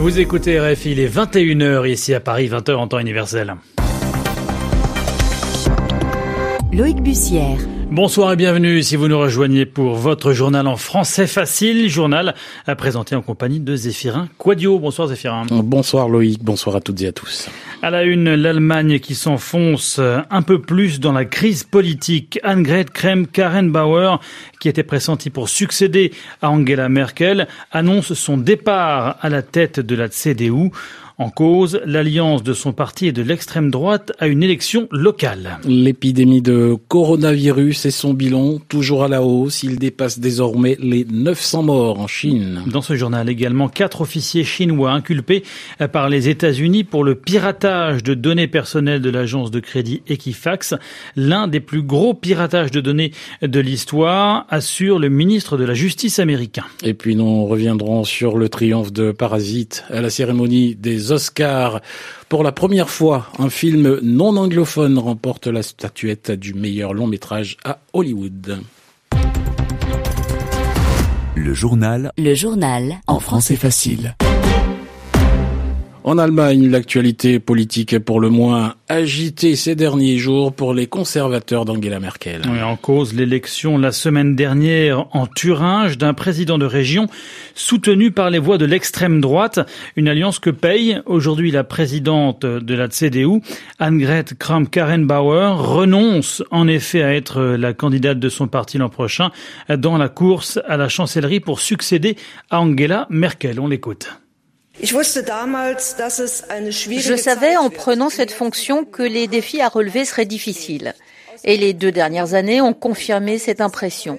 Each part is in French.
Vous écoutez RFI, il est 21h ici à Paris, 20h en temps universel. Loïc Bussière. Bonsoir et bienvenue si vous nous rejoignez pour votre journal en français facile, journal à présenter en compagnie de Zéphirin Quadio. Bonsoir Zéphirin. Bonsoir Loïc, bonsoir à toutes et à tous. À la une, l'Allemagne qui s'enfonce un peu plus dans la crise politique. Annegret Kramp-Karrenbauer, qui était pressentie pour succéder à Angela Merkel, annonce son départ à la tête de la CDU. En cause, l'alliance de son parti et de l'extrême droite à une élection locale. L'épidémie de coronavirus et son bilan toujours à la hausse. Il dépasse désormais les 900 morts en Chine. Dans ce journal également, quatre officiers chinois inculpés par les États-Unis pour le piratage de données personnelles de l'agence de crédit Equifax, l'un des plus gros piratages de données de l'histoire, assure le ministre de la Justice américain. Et puis nous reviendrons sur le triomphe de Parasite à la cérémonie des Oscars. Pour la première fois, un film non anglophone remporte la statuette du meilleur long métrage à Hollywood. Le journal. Le journal. En français facile. En Allemagne, l'actualité politique est pour le moins agitée ces derniers jours pour les conservateurs d'Angela Merkel. Oui, en cause l'élection la semaine dernière en Thuringe d'un président de région soutenu par les voix de l'extrême droite, une alliance que paye aujourd'hui la présidente de la CDU, Annegret Kramp-Karrenbauer, renonce en effet à être la candidate de son parti l'an prochain dans la course à la chancellerie pour succéder à Angela Merkel. On l'écoute. Je savais en prenant cette fonction que les défis à relever seraient difficiles. Et les deux dernières années ont confirmé cette impression.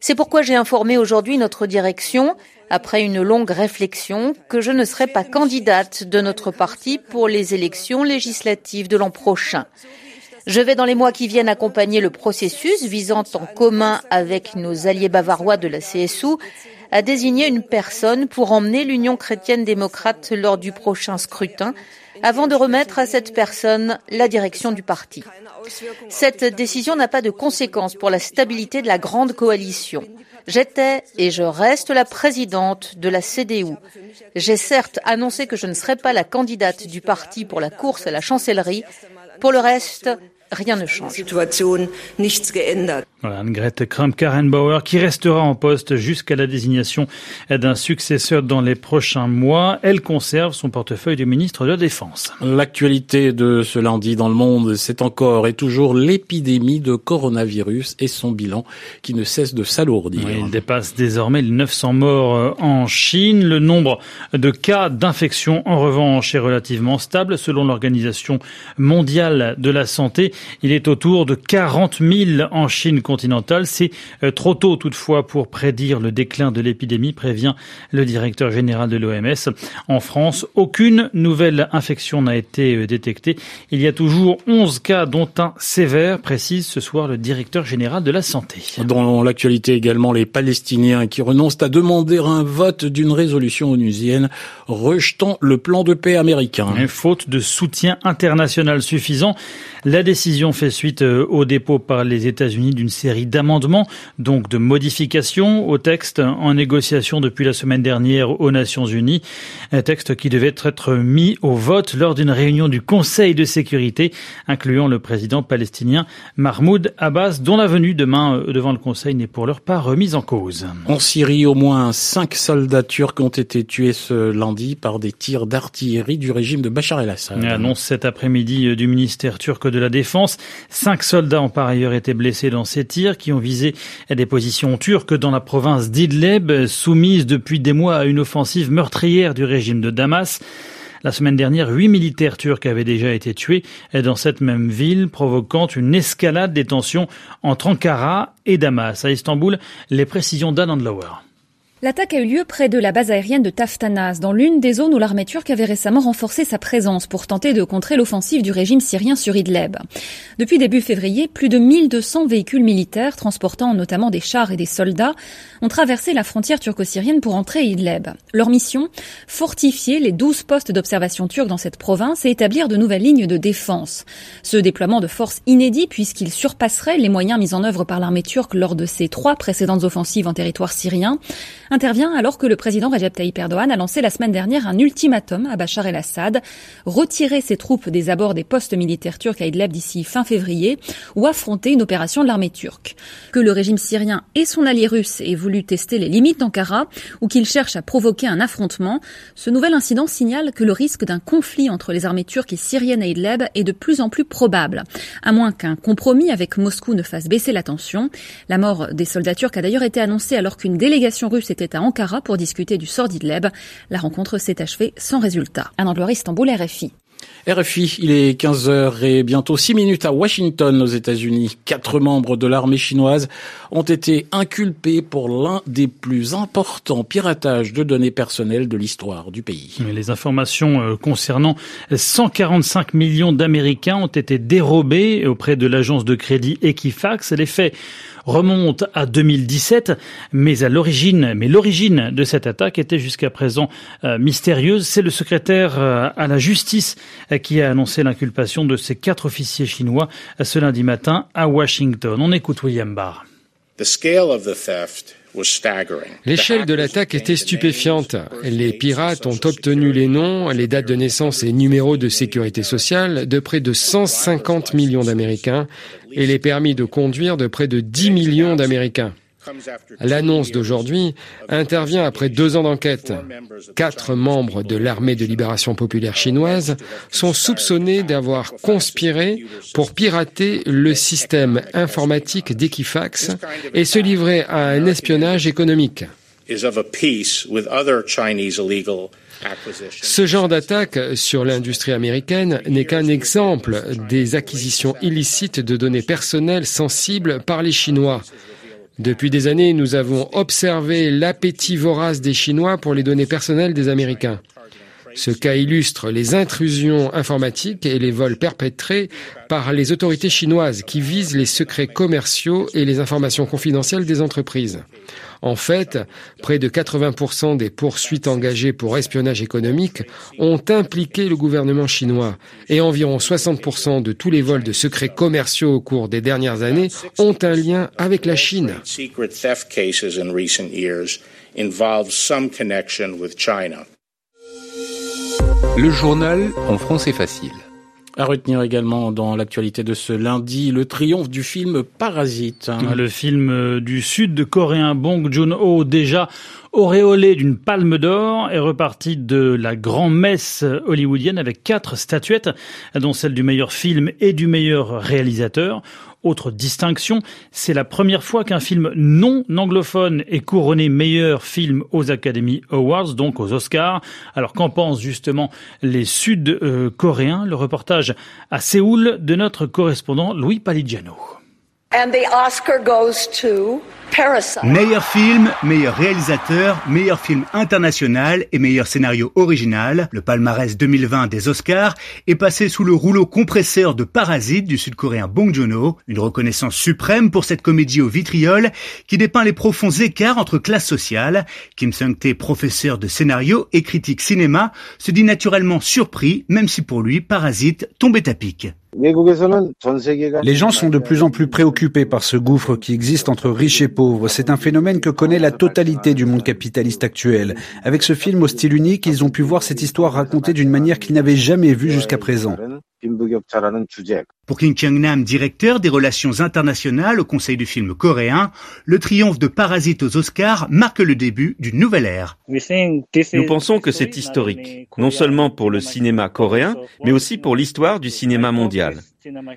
C'est pourquoi j'ai informé aujourd'hui notre direction, après une longue réflexion, que je ne serai pas candidate de notre parti pour les élections législatives de l'an prochain. Je vais dans les mois qui viennent accompagner le processus visant en commun avec nos alliés bavarois de la CSU a désigné une personne pour emmener l'Union chrétienne démocrate lors du prochain scrutin, avant de remettre à cette personne la direction du parti. Cette décision n'a pas de conséquences pour la stabilité de la grande coalition. J'étais et je reste la présidente de la CDU. J'ai certes annoncé que je ne serai pas la candidate du parti pour la course à la chancellerie. Pour le reste, rien ne change. Voilà, Annegret Kramp-Karrenbauer qui restera en poste jusqu'à la désignation d'un successeur dans les prochains mois. Elle conserve son portefeuille de ministre de la Défense. L'actualité de ce lundi dans le monde, c'est encore et toujours l'épidémie de coronavirus et son bilan qui ne cesse de s'alourdir. il dépasse désormais les 900 morts euh, en Chine. Le nombre de cas d'infection, en revanche, est relativement stable. Selon l'Organisation mondiale de la santé, il est autour de 40 000 en Chine continentale. C'est euh, trop tôt toutefois pour prédire le déclin de l'épidémie, prévient le directeur général de l'OMS. En France, aucune nouvelle infection n'a été euh, détectée. Il y a toujours 11 cas, dont un sévère, précise ce soir le directeur général de la santé. Dans l'actualité également, les Palestiniens qui renoncent à demander un vote d'une résolution onusienne rejetant le plan de paix américain. faute de soutien international suffisant, la décision fait suite euh, au dépôt par les États-Unis d'une série d'amendements, donc de modifications au texte en négociation depuis la semaine dernière aux Nations Unies. Un texte qui devait être mis au vote lors d'une réunion du Conseil de sécurité, incluant le président palestinien Mahmoud Abbas, dont la venue demain euh, devant le Conseil n'est pour l'heure pas remise en cause. En Syrie, au moins cinq soldats turcs ont été tués ce lundi par des tirs d'artillerie du régime de Bachar el-Assad. Annonce cet après-midi euh, du ministère turc de la Défense. Cinq soldats ont par ailleurs été blessés dans ces tirs qui ont visé des positions turques dans la province d'Idleb, soumise depuis des mois à une offensive meurtrière du régime de Damas. La semaine dernière, huit militaires turcs avaient déjà été tués dans cette même ville, provoquant une escalade des tensions entre Ankara et Damas. À Istanbul, les précisions Lauer. L'attaque a eu lieu près de la base aérienne de Taftanas, dans l'une des zones où l'armée turque avait récemment renforcé sa présence pour tenter de contrer l'offensive du régime syrien sur Idleb. Depuis début février, plus de 1200 véhicules militaires, transportant notamment des chars et des soldats, ont traversé la frontière turco-syrienne pour entrer à Idleb. Leur mission Fortifier les 12 postes d'observation turcs dans cette province et établir de nouvelles lignes de défense. Ce déploiement de force inédit puisqu'il surpasserait les moyens mis en œuvre par l'armée turque lors de ses trois précédentes offensives en territoire syrien intervient alors que le président Recep Tayyip Erdogan a lancé la semaine dernière un ultimatum à Bachar el-Assad, retirer ses troupes des abords des postes militaires turcs à Idlib d'ici fin février ou affronter une opération de l'armée turque. Que le régime syrien et son allié russe aient voulu tester les limites d'Ankara ou qu'il cherche à provoquer un affrontement, ce nouvel incident signale que le risque d'un conflit entre les armées turques et syriennes à Idlib est de plus en plus probable, à moins qu'un compromis avec Moscou ne fasse baisser la tension. La mort des soldats turcs a d'ailleurs été annoncée alors qu'une délégation russe était à Ankara pour discuter du sort d'Idlib. La rencontre s'est achevée sans résultat. Un Anglois Istanbul RFI. RFI, il est 15h et bientôt 6 minutes à Washington aux États-Unis. Quatre membres de l'armée chinoise ont été inculpés pour l'un des plus importants piratages de données personnelles de l'histoire du pays. Les informations euh, concernant 145 millions d'Américains ont été dérobées auprès de l'agence de crédit Equifax. Les faits remonte à 2017, mais à l'origine, mais l'origine de cette attaque était jusqu'à présent euh, mystérieuse. C'est le secrétaire euh, à la justice euh, qui a annoncé l'inculpation de ces quatre officiers chinois ce lundi matin à Washington. On écoute William Barr. L'échelle de l'attaque était stupéfiante. Les pirates ont obtenu les noms, les dates de naissance et numéros de sécurité sociale de près de 150 millions d'Américains et les permis de conduire de près de 10 millions d'Américains. L'annonce d'aujourd'hui intervient après deux ans d'enquête. Quatre membres de l'armée de libération populaire chinoise sont soupçonnés d'avoir conspiré pour pirater le système informatique d'Equifax et se livrer à un espionnage économique. Ce genre d'attaque sur l'industrie américaine n'est qu'un exemple des acquisitions illicites de données personnelles sensibles par les Chinois. Depuis des années, nous avons observé l'appétit vorace des Chinois pour les données personnelles des Américains. Ce cas illustre les intrusions informatiques et les vols perpétrés par les autorités chinoises qui visent les secrets commerciaux et les informations confidentielles des entreprises. En fait, près de 80% des poursuites engagées pour espionnage économique ont impliqué le gouvernement chinois et environ 60% de tous les vols de secrets commerciaux au cours des dernières années ont un lien avec la Chine. Le journal en français facile. À retenir également dans l'actualité de ce lundi, le triomphe du film Parasite. Le film du sud coréen Bong Joon-ho, déjà auréolé d'une palme d'or, est reparti de la grand-messe hollywoodienne avec quatre statuettes, dont celle du meilleur film et du meilleur réalisateur. Autre distinction, c'est la première fois qu'un film non anglophone est couronné meilleur film aux Academy Awards, donc aux Oscars. Alors qu'en pensent justement les Sud-Coréens? Le reportage à Séoul de notre correspondant Louis Paligiano. And the Oscar goes to Parasite. Meilleur film, meilleur réalisateur, meilleur film international et meilleur scénario original, le palmarès 2020 des Oscars est passé sous le rouleau compresseur de Parasite du sud-coréen Bong Joon-ho, une reconnaissance suprême pour cette comédie au vitriol qui dépeint les profonds écarts entre classes sociales. Kim Sung-tae, professeur de scénario et critique cinéma, se dit naturellement surpris, même si pour lui Parasite tombait à pic. Les gens sont de plus en plus préoccupés par ce gouffre qui existe entre riches et pauvres. C'est un phénomène que connaît la totalité du monde capitaliste actuel. Avec ce film au style unique, ils ont pu voir cette histoire racontée d'une manière qu'ils n'avaient jamais vue jusqu'à présent. Pour Kim Kyung-nam, directeur des relations internationales au Conseil du film coréen, le triomphe de Parasite aux Oscars marque le début d'une nouvelle ère. Nous pensons que c'est historique, non seulement pour le cinéma coréen, mais aussi pour l'histoire du cinéma mondial.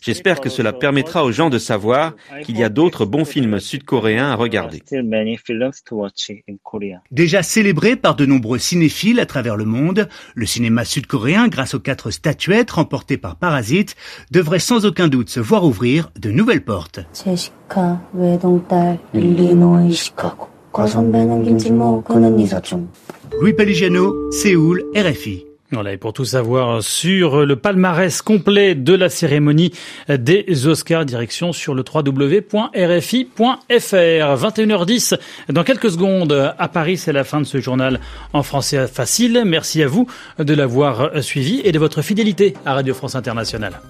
J'espère que cela permettra aux gens de savoir qu'il y a d'autres bons films sud-coréens à regarder. Déjà célébré par de nombreux cinéphiles à travers le monde, le cinéma sud-coréen, grâce aux quatre statuettes remportées par Parasite, devrait sans aucun doute se voir ouvrir de nouvelles portes. Louis Paligiano, Séoul, RFI. Et pour tout savoir sur le palmarès complet de la cérémonie des Oscars, direction sur le www.rfi.fr. 21h10, dans quelques secondes, à Paris, c'est la fin de ce journal en français facile. Merci à vous de l'avoir suivi et de votre fidélité à Radio France Internationale.